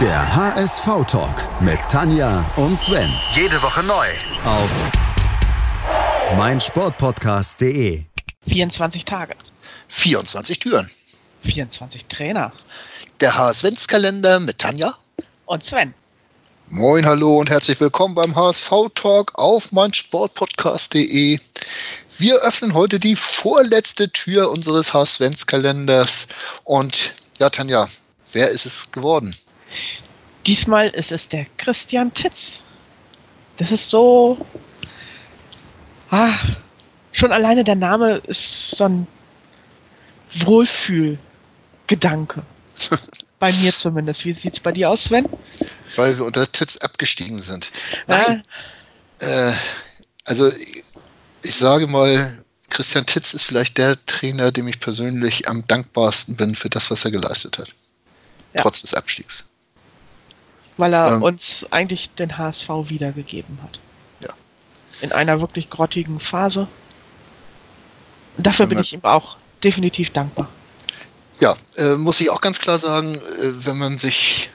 Der HSV-Talk mit Tanja und Sven. Jede Woche neu. Auf meinsportpodcast.de. 24 Tage. 24 Türen. 24 Trainer. Der HSV-Kalender mit Tanja. Und Sven. Moin, hallo und herzlich willkommen beim HSV-Talk auf meinsportpodcast.de. Wir öffnen heute die vorletzte Tür unseres HSV-Kalenders. Und ja, Tanja, wer ist es geworden? Diesmal ist es der Christian Titz. Das ist so. Ah, schon alleine der Name ist so ein Wohlfühlgedanke. bei mir zumindest. Wie sieht es bei dir aus, Sven? Weil wir unter Titz abgestiegen sind. Nein. Äh, also, ich sage mal, Christian Titz ist vielleicht der Trainer, dem ich persönlich am dankbarsten bin für das, was er geleistet hat. Ja. Trotz des Abstiegs. Weil er ähm, uns eigentlich den HSV wiedergegeben hat. Ja. In einer wirklich grottigen Phase. Dafür bin ich ihm auch definitiv dankbar. Ja, äh, muss ich auch ganz klar sagen, äh, wenn man sich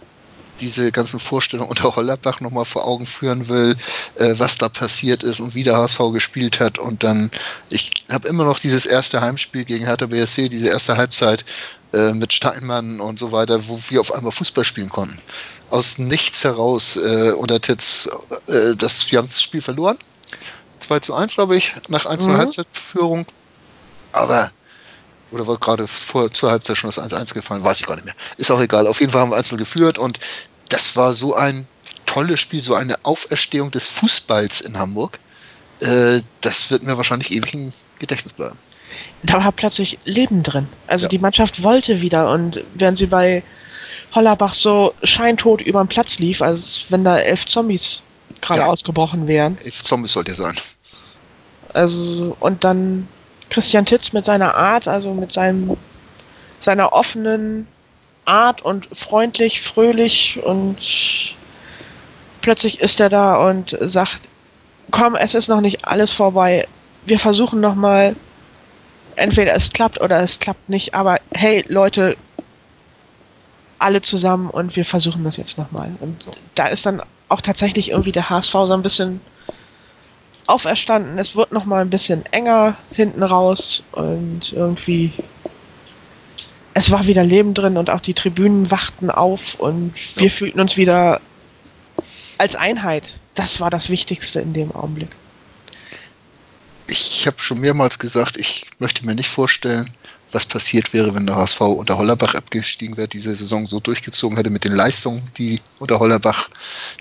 diese ganzen Vorstellungen unter Hollerbach nochmal vor Augen führen will, äh, was da passiert ist und wie der HSV gespielt hat. Und dann, ich habe immer noch dieses erste Heimspiel gegen Hertha BSC, diese erste Halbzeit äh, mit Steinmann und so weiter, wo wir auf einmal Fußball spielen konnten. Aus nichts heraus äh, unter Titz, äh, das, wir haben das Spiel verloren. 2 zu 1, glaube ich, nach 1 mhm. Halbzeitführung. Aber oder war gerade vor, zur Halbzeit schon das 1-1 gefallen? Weiß ich gar nicht mehr. Ist auch egal. Auf jeden Fall haben wir einzeln geführt und das war so ein tolles Spiel, so eine Auferstehung des Fußballs in Hamburg. Äh, das wird mir wahrscheinlich ewig im Gedächtnis bleiben. Da war plötzlich Leben drin. Also ja. die Mannschaft wollte wieder und während sie bei Hollerbach so scheintot über den Platz lief, als wenn da elf Zombies gerade ja. ausgebrochen wären. Elf Zombies sollte sein. Also, und dann Christian Titz mit seiner Art, also mit seinem, seiner offenen Art und freundlich, fröhlich und plötzlich ist er da und sagt, komm, es ist noch nicht alles vorbei. Wir versuchen noch mal. Entweder es klappt oder es klappt nicht. Aber hey, Leute, alle zusammen und wir versuchen das jetzt noch mal. Und da ist dann auch tatsächlich irgendwie der HSV so ein bisschen auferstanden. Es wird noch mal ein bisschen enger hinten raus und irgendwie es war wieder Leben drin und auch die Tribünen wachten auf und wir fühlten uns wieder als Einheit. Das war das Wichtigste in dem Augenblick. Ich habe schon mehrmals gesagt, ich möchte mir nicht vorstellen, was passiert wäre, wenn der HSV unter Hollerbach abgestiegen wäre, diese Saison so durchgezogen hätte mit den Leistungen, die unter Hollerbach,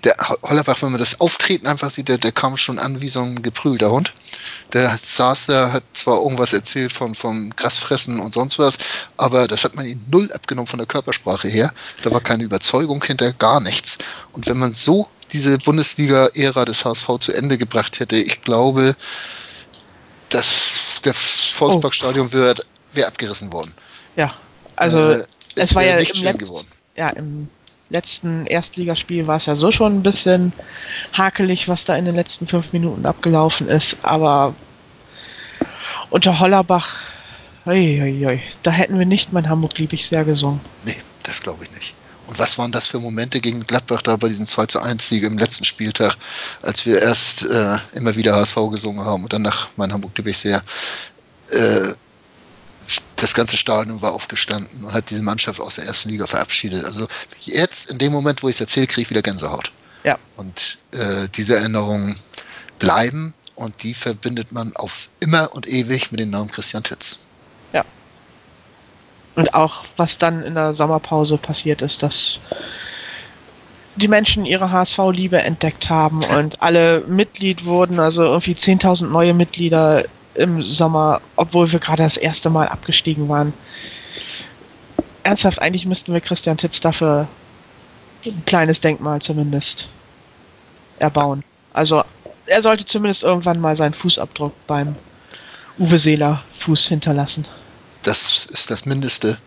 der Hollerbach, wenn man das Auftreten einfach sieht, der, der kam schon an wie so ein geprügelter Hund. Der saß da, hat zwar irgendwas erzählt von, vom Grasfressen und sonst was, aber das hat man ihm null abgenommen von der Körpersprache her. Da war keine Überzeugung hinter, gar nichts. Und wenn man so diese Bundesliga-Ära des HSV zu Ende gebracht hätte, ich glaube, dass der Volksparkstadion oh. wird wäre abgerissen worden. Ja, also äh, es, war ja nicht im, Letz geworden. ja im letzten Erstligaspiel war es ja so schon ein bisschen hakelig, was da in den letzten fünf Minuten abgelaufen ist, aber unter Hollerbach, oi, oi, oi, da hätten wir nicht mein Hamburg lieb ich sehr gesungen. Nee, das glaube ich nicht. Und was waren das für Momente gegen Gladbach da bei diesem 2 zu 1 Sieg im letzten Spieltag, als wir erst äh, immer wieder HSV gesungen haben und dann nach mein Hamburg lieb ich sehr. Äh, das ganze Stadion war aufgestanden und hat diese Mannschaft aus der ersten Liga verabschiedet. Also jetzt, in dem Moment, wo ich es erzähle, kriege ich wieder Gänsehaut. Ja. Und äh, diese Erinnerungen bleiben und die verbindet man auf immer und ewig mit dem Namen Christian Titz. Ja. Und auch, was dann in der Sommerpause passiert ist, dass die Menschen ihre HSV-Liebe entdeckt haben und alle Mitglied wurden, also irgendwie 10.000 neue Mitglieder im Sommer, obwohl wir gerade das erste Mal abgestiegen waren. Ernsthaft, eigentlich müssten wir Christian Titz dafür ein kleines Denkmal zumindest erbauen. Also er sollte zumindest irgendwann mal seinen Fußabdruck beim Uwe Seeler Fuß hinterlassen. Das ist das Mindeste,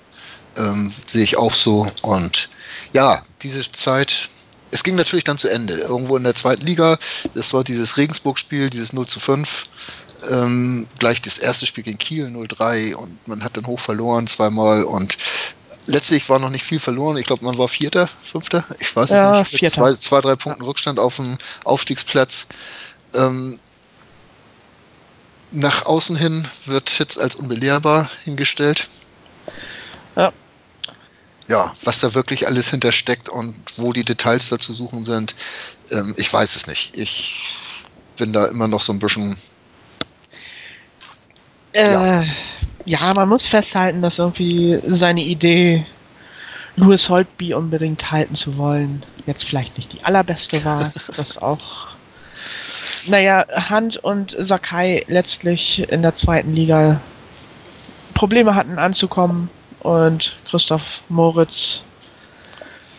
ähm, sehe ich auch so. Und ja, diese Zeit, es ging natürlich dann zu Ende. Irgendwo in der zweiten Liga, das war dieses Regensburg-Spiel, dieses 0 zu 5 ähm, gleich das erste Spiel gegen Kiel 0-3 und man hat dann hoch verloren zweimal und letztlich war noch nicht viel verloren. Ich glaube, man war Vierter, Fünfter, ich weiß Ja, es nicht. Mit zwei, zwei, drei Punkten Rückstand auf dem Aufstiegsplatz. Ähm, nach außen hin wird Hitz als unbelehrbar hingestellt. Ja. Ja, was da wirklich alles hintersteckt und wo die Details da zu suchen sind, ähm, ich weiß es nicht. Ich bin da immer noch so ein bisschen, Äh, ja. man muss festhalten, dass irgendwie seine Idee, Louis Holtby unbedingt halten zu wollen, jetzt vielleicht nicht die allerbeste war. das auch. Naja, Hand und Sakai letztlich in der zweiten Liga Probleme hatten anzukommen und Christoph Moritz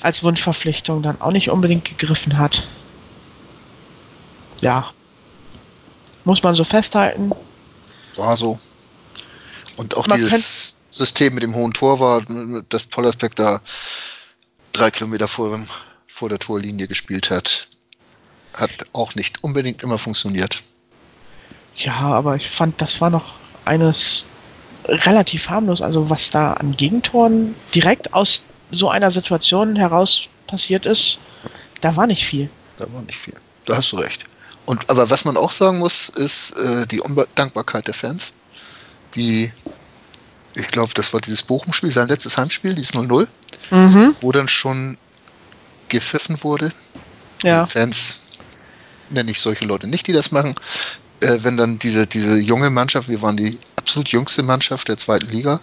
als Wunschverpflichtung dann auch nicht unbedingt gegriffen hat. Ja. Muss man so festhalten. war so. Und auch Man dieses System mit dem hohen Torwart, das Pollersbeck da drei Kilometer vor, vor der Torlinie gespielt hat, hat auch nicht unbedingt immer funktioniert. Ja, aber ich fand, das war noch eines relativ harmlos. Also was da an Gegentoren direkt aus so einer Situation heraus passiert ist, da war nicht viel. Da war nicht viel. Da hast du recht. Und aber was man auch sagen muss, ist äh, die Undankbarkeit der Fans. Die, ich glaube, das war dieses Bochum-Spiel, sein letztes Heimspiel, dieses 0-0, Mhm. wo dann schon gepfiffen wurde. Ja. Fans nenne ich solche Leute nicht, die das machen. Äh, wenn dann diese, diese junge Mannschaft, wir waren die absolut jüngste Mannschaft der zweiten Liga,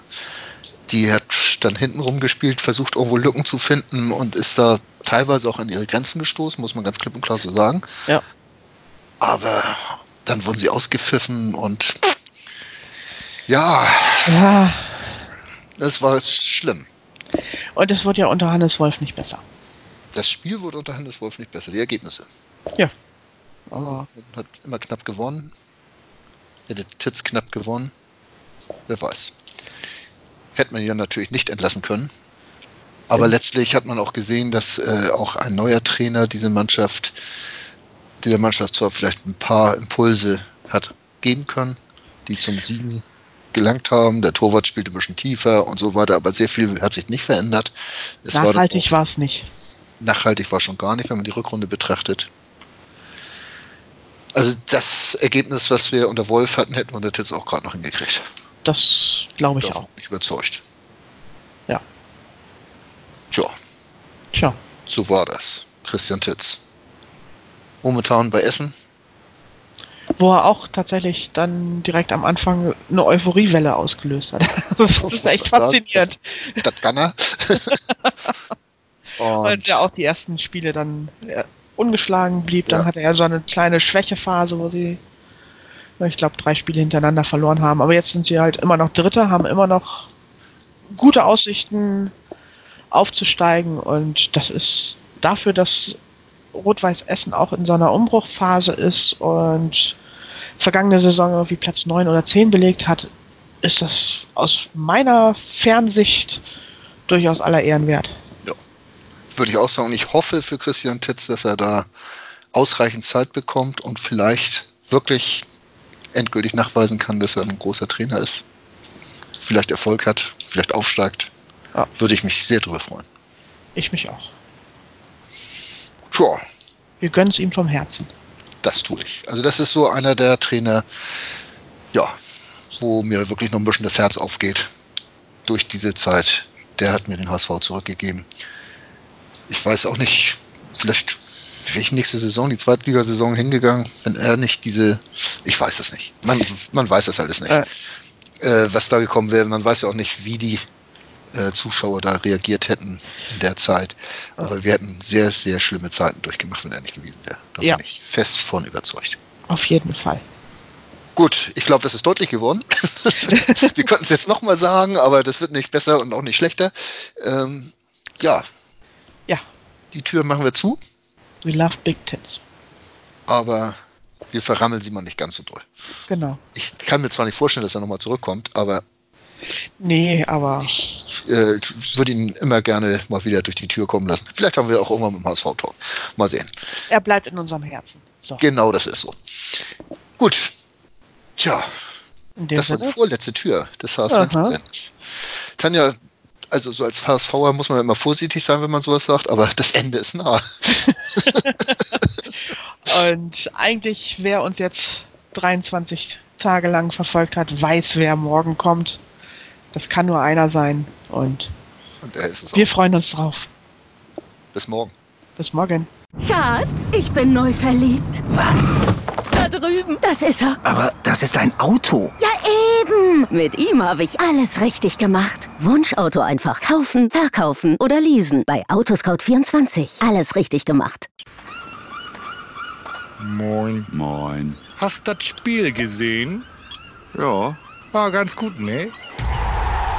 die hat dann hinten rumgespielt, versucht irgendwo Lücken zu finden und ist da teilweise auch an ihre Grenzen gestoßen, muss man ganz klipp und klar so sagen. Ja. Aber dann wurden sie ausgepfiffen und ja, Ja. das war schlimm. Und es wird ja unter Hannes Wolf nicht besser. Das Spiel wurde unter Hannes Wolf nicht besser, die Ergebnisse. Ja. Aber Man hat immer knapp gewonnen. Hätte Titz knapp gewonnen. Wer weiß. Hätte man ja natürlich nicht entlassen können. Aber Ja. letztlich hat man auch gesehen, dass äh, auch ein neuer Trainer diese Mannschaft, dieser Mannschaft zwar vielleicht ein paar Impulse hat geben können, die zum Siegen gelangt haben. Der Torwart spielte ein bisschen tiefer und so weiter, aber sehr viel hat sich nicht verändert. Es nachhaltig war es nicht. nachhaltig war schon gar nicht, wenn man die Rückrunde betrachtet. Also das Ergebnis, was wir unter Wolf hatten, hätten wir unter Titz auch gerade noch hingekriegt. Das glaube ich Davon auch. bin ich überzeugt. Ja. Tja, Tja. so war das. Christian Titz. Momentan bei Essen. Wo er auch tatsächlich dann direkt am Anfang eine Euphoriewelle ausgelöst hat. Das ist echt faszinierend. Das Gunner. Weil Und er auch die ersten Spiele dann äh, ungeschlagen blieb. Dann Ja. hatte er so eine kleine Schwächephase, wo sie, ja, ich glaube, drei Spiele hintereinander verloren haben. Aber jetzt sind sie halt immer noch Dritter, haben immer noch gute Aussichten aufzusteigen. Und das ist dafür, dass Rot-Weiß Essen auch in so einer Umbruchphase ist und vergangene Saison irgendwie Platz 9 oder 10 belegt hat, ist das aus meiner Fernsicht durchaus aller Ehren wert. würde ich auch sagen, ich hoffe für Christian Titz, dass er da ausreichend Zeit bekommt und vielleicht wirklich endgültig nachweisen kann, dass er ein großer Trainer ist. Vielleicht Erfolg hat, vielleicht aufsteigt. Ja. Würde ich mich sehr drüber freuen. Ich mich auch. Tja, Wir gönnen es ihm vom Herzen. Das tue ich. Also das ist so einer der Trainer, ja, wo mir wirklich noch ein bisschen das Herz aufgeht durch diese Zeit. Der hat mir den HSV zurückgegeben. Ich weiß auch nicht, vielleicht wäre ich nächste Saison, die Zweitligasaison hingegangen, wenn er nicht diese, ich weiß es nicht. Man, man weiß das alles nicht, Äh. äh, was da gekommen wäre. Man weiß ja auch nicht, wie die äh, Zuschauer da reagiert hätten in der Zeit. Aber wir hätten sehr, sehr schlimme Zeiten durchgemacht, wenn er nicht gewesen wäre. Da Ja. bin ich fest von überzeugt. Auf jeden Fall. Gut, ich glaube, das ist deutlich geworden. wir könnten es jetzt nochmal sagen, aber das wird nicht besser und auch nicht schlechter. Ähm, ja, Ja, die Tür machen wir zu, we love big tits. aber wir verrammeln sie mal nicht ganz so doll. Genau. Ich kann mir zwar nicht vorstellen, dass er nochmal zurückkommt, aber Nee, aber äh, ich würde ihn immer gerne mal wieder durch die Tür kommen lassen. Vielleicht haben wir auch irgendwann mit dem HSV-Talk. Mal sehen. er bleibt in unserem Herzen. So, Genau das ist so. Gut. Tja, das war die Sinne. vorletzte Tür des HSV Aha. Inzidents. Tanja, Also so als HSVer muss man immer vorsichtig sein, wenn man sowas sagt, aber das Ende ist nah. Und eigentlich, wer uns jetzt 23 Tage lang verfolgt hat, weiß, wer morgen kommt. Das kann nur einer sein. Und Und er ist es wir auch. freuen uns drauf. Bis morgen. Bis morgen. Schatz, ich bin neu verliebt. Was? Da drüben. Das ist er. Aber das ist ein Auto. Ja, eben. Mit ihm habe ich alles richtig gemacht. Wunschauto einfach kaufen, verkaufen oder leasen. Bei Autoscout24. Alles richtig gemacht. Moin. Moin. Hast das Spiel gesehen? Ja, War ganz gut, ne?